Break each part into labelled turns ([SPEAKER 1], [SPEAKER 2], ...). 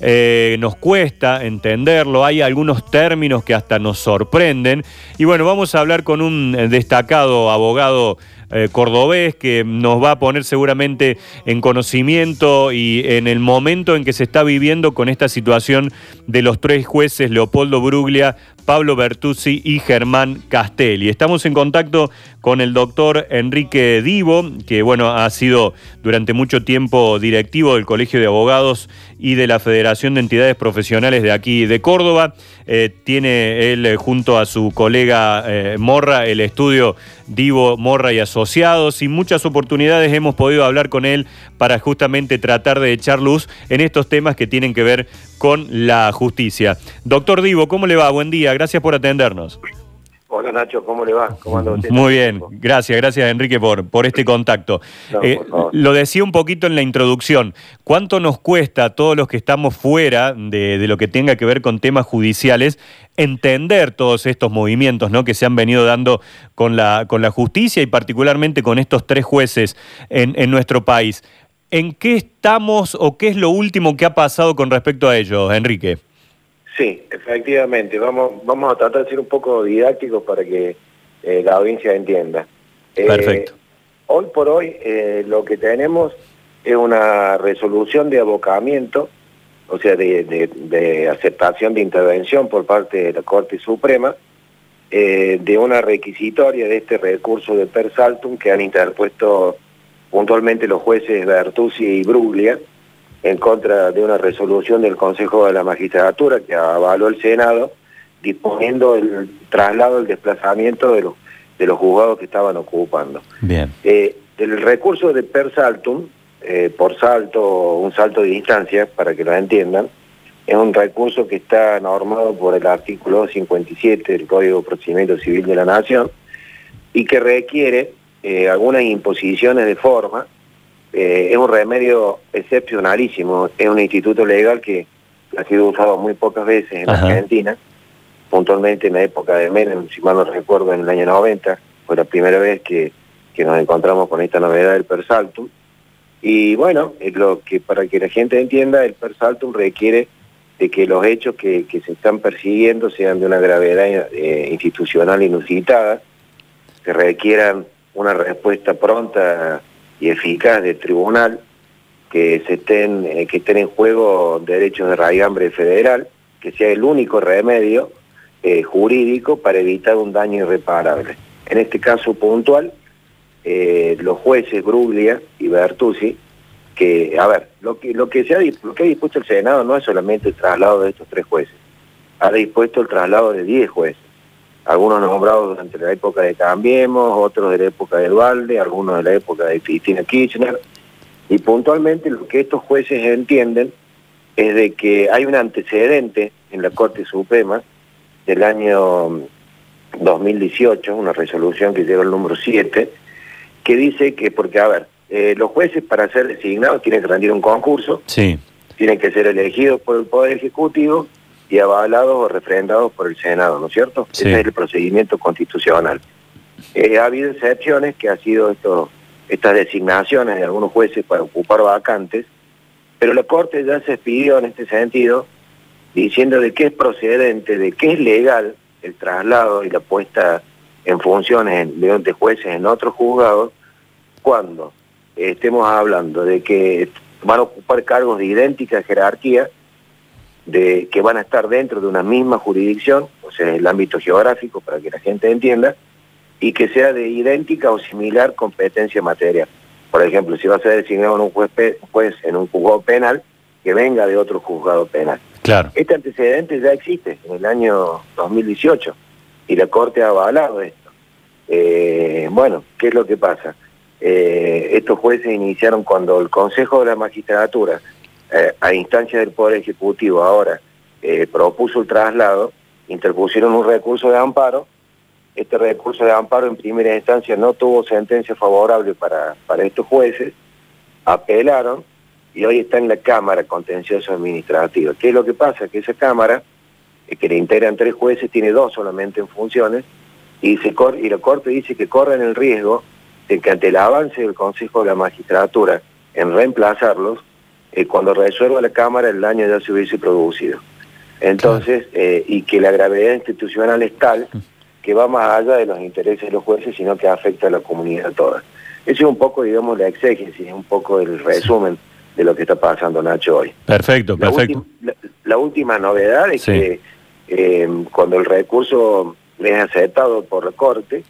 [SPEAKER 1] eh, nos cuesta entenderlo, hay algunos términos que hasta nos sorprenden. Y bueno, vamos a hablar con un destacado abogado eh, cordobés que nos va a poner seguramente en conocimiento y en el momento en que se está viviendo con esta situación de los tres jueces, Leopoldo Bruglia, Pablo Bertuzzi y Germán Castelli. Estamos en contacto con el doctor Enrique Divo, que bueno, ha sido durante mucho tiempo directivo del Colegio de Abogados y de la Federación de Entidades Profesionales de aquí de Córdoba. Eh, tiene él eh, junto a su colega eh, Morra el estudio Divo, Morra y Asociados y muchas oportunidades hemos podido hablar con él para justamente tratar de echar luz en estos temas que tienen que ver con la justicia. Doctor Divo, ¿cómo le va? Buen día, gracias por atendernos.
[SPEAKER 2] Hola Nacho, ¿cómo le va? ¿Cómo anda usted?
[SPEAKER 1] Muy bien, gracias, gracias Enrique por, por este contacto. Eh, lo decía un poquito en la introducción, ¿cuánto nos cuesta a todos los que estamos fuera de, lo que tenga que ver con temas judiciales entender todos estos movimientos ¿no? que se han venido dando con la, con la justicia y particularmente con estos tres jueces en, en nuestro país? ¿En qué estamos o qué es lo último que ha pasado con respecto a ellos, Enrique?
[SPEAKER 2] Sí, efectivamente. Vamos, vamos a tratar de ser un poco didácticos para que eh, la audiencia entienda.
[SPEAKER 1] Eh, Perfecto.
[SPEAKER 2] Hoy por hoy eh, lo que tenemos es una resolución de abocamiento, o sea, de, aceptación de intervención por parte de la Corte Suprema, de una requisitoria de este recurso de per saltum que han interpuesto puntualmente los jueces Bertuzzi y Bruglia en contra de una resolución del Consejo de la Magistratura que avaló el Senado disponiendo el traslado, el desplazamiento de los, de los juzgados que estaban ocupando.
[SPEAKER 1] Bien.
[SPEAKER 2] Eh, el recurso de per saltum, eh, por salto, un salto de distancia, para que lo entiendan, es un recurso que está normado por el artículo 57 del Código de Procedimiento Civil de la Nación y que requiere eh, algunas imposiciones de forma, eh, es un remedio excepcionalísimo, es un instituto legal que ha sido usado muy pocas veces en Argentina, puntualmente en la época de Menem, si mal no recuerdo, en el año 90, fue la primera vez que, nos encontramos con esta novedad del persaltum. Y bueno, es lo que para que la gente entienda, el persaltum requiere de que los hechos que, se están persiguiendo sean de una gravedad eh, institucional inusitada, que requieran una respuesta pronta y eficaz del tribunal, que se estén, eh, que estén en juego derechos de raigambre federal, que sea el único remedio eh, jurídico para evitar un daño irreparable. En este caso puntual, eh, los jueces Bruglia y Bertuzzi, que, a ver, lo que, lo que, se lo que ha dispuesto el Senado no es solamente el traslado de estos tres jueces, ha dispuesto el traslado de diez jueces algunos nombrados durante la época de Cambiemos, otros de la época de Dualde, algunos de la época de Cristina Kirchner, y puntualmente lo que estos jueces entienden es de que hay un antecedente en la Corte Suprema del año 2018, una resolución que lleva el número 7, que dice que, porque a ver, eh, los jueces para ser designados tienen que rendir un concurso,
[SPEAKER 1] sí.
[SPEAKER 2] tienen que ser elegidos por el Poder Ejecutivo y avalados o refrendados por el Senado, ¿no es cierto? Ese es el procedimiento constitucional. Eh, ha habido excepciones que ha sido esto, estas designaciones de algunos jueces para ocupar vacantes, pero la Corte ya se expidió en este sentido, diciendo de qué es procedente, de qué es legal el traslado y la puesta en funciones de jueces en otros juzgados, cuando estemos hablando de que van a ocupar cargos de idéntica jerarquía de que van a estar dentro de una misma jurisdicción, o sea, el ámbito geográfico para que la gente entienda, y que sea de idéntica o similar competencia material. Por ejemplo, si va a ser designado un juez, juez en un juzgado penal, que venga de otro juzgado penal.
[SPEAKER 1] Claro.
[SPEAKER 2] Este antecedente ya existe en el año 2018 y la Corte ha avalado esto. Eh, bueno, ¿qué es lo que pasa? Eh, estos jueces iniciaron cuando el Consejo de la Magistratura eh, a instancia del Poder Ejecutivo ahora eh, propuso el traslado, interpusieron un recurso de amparo, este recurso de amparo en primera instancia no tuvo sentencia favorable para, para estos jueces, apelaron y hoy está en la Cámara Contencioso Administrativa. ¿Qué es lo que pasa? Que esa Cámara, eh, que le integran tres jueces, tiene dos solamente en funciones, y, se y la Corte dice que corren el riesgo de que ante el avance del Consejo de la Magistratura en reemplazarlos, eh, cuando resuelva la Cámara el daño ya se hubiese producido. Entonces, eh, y que la gravedad institucional es tal que va más allá de los intereses de los jueces, sino que afecta a la comunidad toda. Ese es un poco, digamos, la exégesis, un poco el resumen de lo que está pasando, Nacho, hoy.
[SPEAKER 1] Perfecto, perfecto.
[SPEAKER 2] La, última novedad es que eh, cuando el recurso es aceptado por la Corte,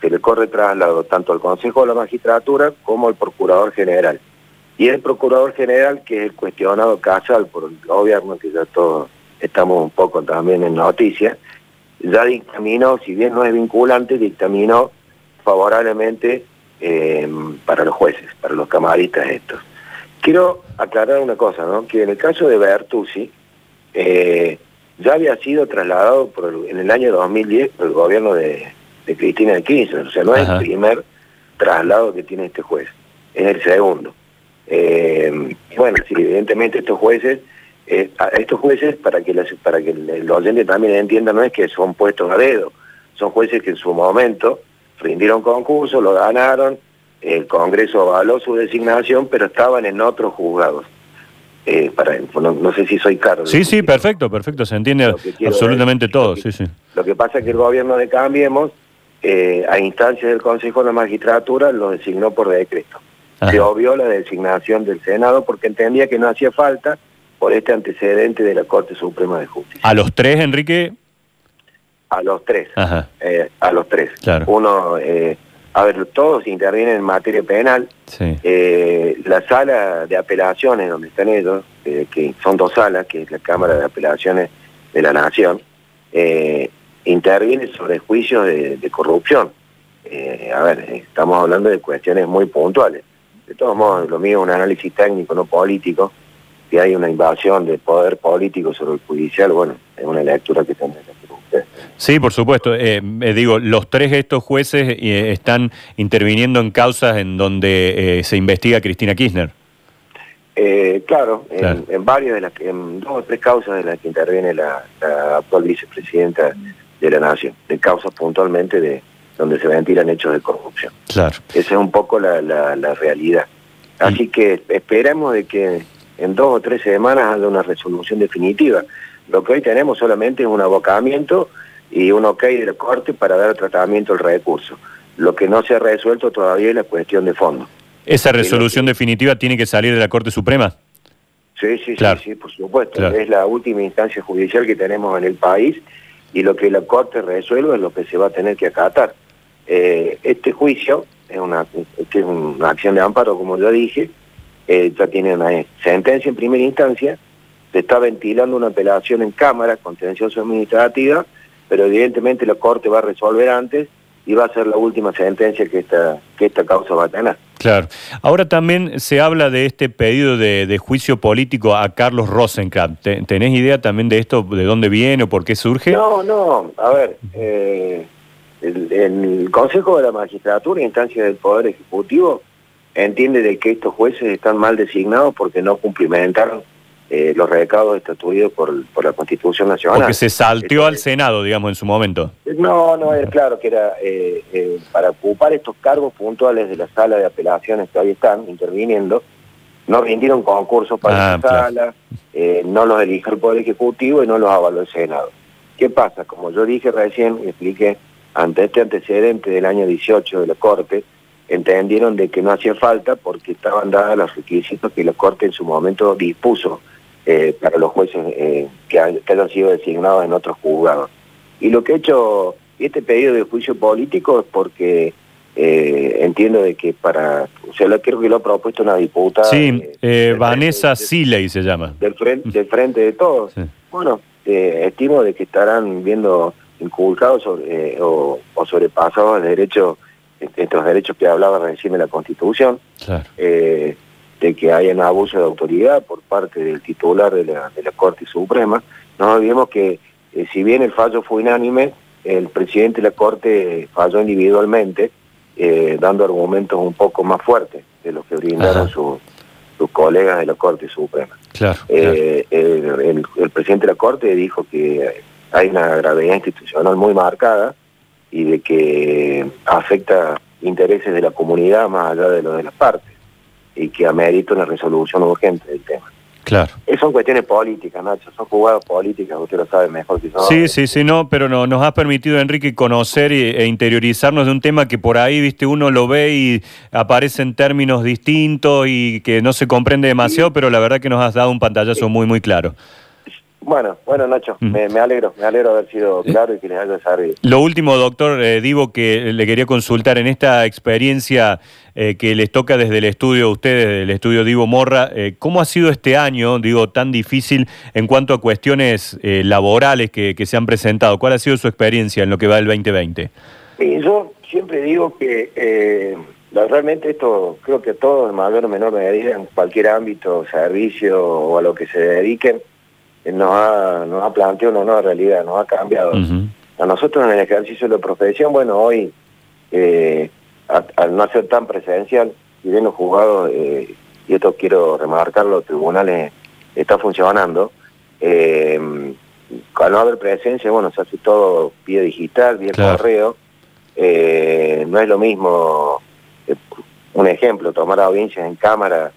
[SPEAKER 2] se le corre traslado tanto al Consejo de la Magistratura como al Procurador General. Y el Procurador General, que es el cuestionado casal por el gobierno, que ya todos estamos un poco también en noticias, ya dictaminó, si bien no es vinculante, dictaminó favorablemente eh, para los jueces, para los camaristas estos. Quiero aclarar una cosa, ¿no? que en el caso de Bertuzzi, eh, ya había sido trasladado por en el año 2010 por el gobierno de, Cristina de Kirchner, o sea, no es el primer traslado que tiene este juez, es el segundo. Eh, bueno, sí, evidentemente estos jueces, eh, estos jueces, para que, para que los oyentes también entiendan, no es que son puestos a dedo, son jueces que en su momento rindieron concurso, lo ganaron, el Congreso avaló su designación, pero estaban en otros juzgados. Eh, para, no, sé si soy claro.
[SPEAKER 1] Sí, sí, perfecto, perfecto, se entiende absolutamente todo, sí, sí.
[SPEAKER 2] Lo que pasa es que el gobierno de Cambiemos, eh, a instancias del Consejo de la Magistratura, lo designó por decreto. Se obvió la designación del Senado porque entendía que no hacía falta por este antecedente de la Corte Suprema de Justicia.
[SPEAKER 1] ¿A los tres, Enrique?
[SPEAKER 2] A los tres. Eh, a los tres. Uno a ver, todos intervienen en materia penal. Eh, la sala de apelaciones donde están ellos, eh, que son dos salas, que es la Cámara de Apelaciones de la Nación, eh, interviene sobre juicios de, corrupción. a ver, estamos hablando de cuestiones muy puntuales. De todos modos, lo mío es un análisis técnico, no político. Si hay una invasión de poder político sobre el judicial, bueno, es una lectura que tendrá que
[SPEAKER 1] Sí, por supuesto. Eh, eh, digo, los tres estos jueces eh, están interviniendo en causas en donde se investiga a Cristina Kirchner.
[SPEAKER 2] claro, En, varias de las, en dos o tres causas de las que interviene la, actual vicepresidenta de la Nación, de causas puntualmente de donde se ventilan hechos de corrupción.
[SPEAKER 1] Claro.
[SPEAKER 2] Esa es un poco la, realidad. Así que esperemos de que en dos o tres semanas haya una resolución definitiva. Lo que hoy tenemos solamente es un abocamiento y un ok de la Corte para dar tratamiento al recurso. Lo que no se ha resuelto todavía es la cuestión de fondo.
[SPEAKER 1] ¿Esa resolución definitiva tiene que salir de la Corte Suprema?
[SPEAKER 2] Sí, sí, sí, sí, por supuesto. Es la última instancia judicial que tenemos en el país y lo que la Corte resuelve es lo que se va a tener que acatar. Eh, este juicio es una, es una acción de amparo, como ya dije, eh, ya tiene una sentencia en primera instancia, se está ventilando una apelación en Cámara, contencioso administrativa, pero evidentemente la Corte va a resolver antes y va a ser la última sentencia que esta, que esta causa va a tener.
[SPEAKER 1] Claro. Ahora también se habla de este pedido de, juicio político a Carlos Rosenkrantz. ¿Tenés idea también de esto, de dónde viene o por qué surge?
[SPEAKER 2] No, no. A ver, eh, el, el, Consejo de la Magistratura, instancia del Poder Ejecutivo, entiende de que estos jueces están mal designados porque no cumplimentaron eh, los recados estatuidos por, por la Constitución Nacional.
[SPEAKER 1] Porque se salteó al Senado, digamos, en su momento.
[SPEAKER 2] No, no, es claro que era eh, eh, para ocupar estos cargos puntuales de la sala de apelaciones que ahí están interviniendo, no rindieron concursos para ah, esa sala, no los eligió el Poder Ejecutivo y no los avaló el Senado. ¿Qué pasa? Como yo dije recién, expliqué, ante este antecedente del año 18 de la Corte, entendieron de que no hacía falta porque estaban dados los requisitos que la Corte en su momento dispuso eh, para los jueces eh, que, hayan sido designados en otros juzgados. Y lo que he hecho este pedido de juicio político es porque eh, entiendo de que para, o sea, creo que lo ha propuesto una diputada.
[SPEAKER 1] Sí, Vanessa Siley se llama.
[SPEAKER 2] Del frente, del frente de todos. Bueno, estimo de que estarán viendo inculcados o, o, sobrepasados el derecho, estos derechos que hablaba recién de la Constitución. Claro de que haya un abuso de autoridad por parte del titular de la, de la Corte Suprema. No olvidemos que eh, si bien el fallo fue unánime, el presidente de la Corte falló individualmente, eh, dando argumentos un poco más fuertes de los que brindaron sus, colegas de la Corte Suprema.
[SPEAKER 1] Claro,
[SPEAKER 2] eh, el, el, presidente de la Corte dijo que hay una gravedad institucional muy marcada y de que afecta intereses de la comunidad más allá de lo de las partes. y que amerita una resolución urgente del tema.
[SPEAKER 1] Claro.
[SPEAKER 2] son cuestiones políticas, Nacho, son jugadas políticas, usted lo sabe mejor que yo.
[SPEAKER 1] Sí, sí, sí, no, pero no, nos ha permitido, Enrique, conocer e interiorizarnos de un tema que por ahí, viste, uno lo ve y aparecen términos distintos y que no se comprende demasiado, pero la verdad que nos has dado un pantallazo muy, muy claro.
[SPEAKER 2] Bueno, bueno Nacho, mm. me, alegro, me alegro de haber sido claro y que les haya servido.
[SPEAKER 1] Lo último, doctor eh, Divo, que le quería consultar en esta experiencia eh, que les toca desde el estudio a ustedes, del estudio Divo Morra, eh, ¿cómo ha sido este año, digo, tan difícil en cuanto a cuestiones laborales que, se han presentado? ¿Cuál ha sido su experiencia en lo que va del 2020?
[SPEAKER 2] yo siempre digo que realmente esto creo que todos en mayor o menor medida, en cualquier ámbito, servicio o a lo que se dediquen, nos ha, nos ha planteado una nueva realidad, nos ha cambiado. A nosotros en el ejercicio de la profesión, bueno, hoy, eh, al no ser tan presencial, y bien los juzgados, eh, y esto quiero remarcarlo, los tribunales está funcionando, eh, al no haber presencia, bueno, se hace todo vía digital, vía correo, no es lo mismo, un ejemplo, tomar audiencias en cámara,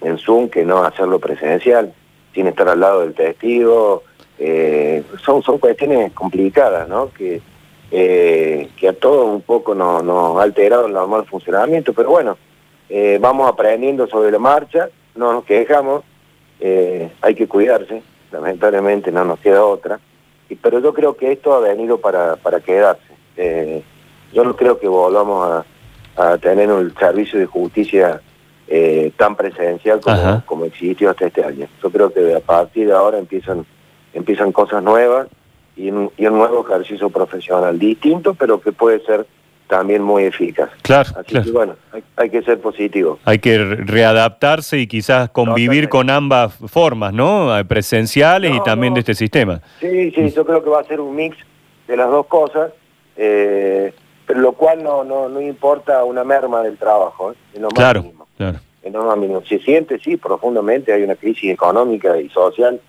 [SPEAKER 2] en Zoom, que no hacerlo presencial sin estar al lado del testigo. Eh, son, son cuestiones complicadas, ¿no? Que, eh, que a todos un poco nos, ha alterado el normal funcionamiento, pero bueno, eh, vamos aprendiendo sobre la marcha, no nos quejamos, hay que cuidarse, lamentablemente no nos queda otra, pero yo creo que esto ha venido para, para quedarse. yo no creo que volvamos a, a tener un servicio de justicia eh, tan presencial como, como existió hasta este año. Yo creo que a partir de ahora empiezan, empiezan cosas nuevas y un, nuevo ejercicio profesional distinto, pero que puede ser también muy eficaz.
[SPEAKER 1] Claro,
[SPEAKER 2] Así que bueno, hay, que ser positivo.
[SPEAKER 1] Hay que readaptarse y quizás convivir con ambas formas, ¿no? Eh, presenciales y también de este sistema.
[SPEAKER 2] Sí, sí, yo creo que va a ser un mix de las dos cosas, eh, pero lo cual no, no, no importa una merma del trabajo, ¿eh?
[SPEAKER 1] claro. Claro.
[SPEAKER 2] Se siente, sí, profundamente, hay una crisis económica y social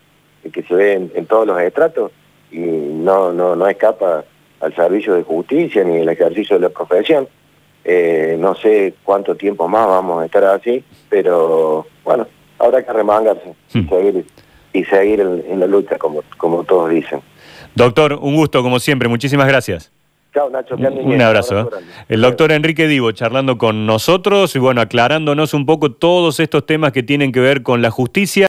[SPEAKER 2] que se ve en, todos los estratos y no, no, no escapa al servicio de justicia ni el ejercicio de la profesión. Eh, no sé cuánto tiempo más vamos a estar así, pero bueno, habrá que remangarse y hmm. seguir, y seguir en, la lucha, como, como todos dicen.
[SPEAKER 1] Doctor, un gusto como siempre, muchísimas gracias. Un abrazo. ¿eh? El doctor Enrique Divo charlando con nosotros y bueno, aclarándonos un poco todos estos temas que tienen que ver con la justicia.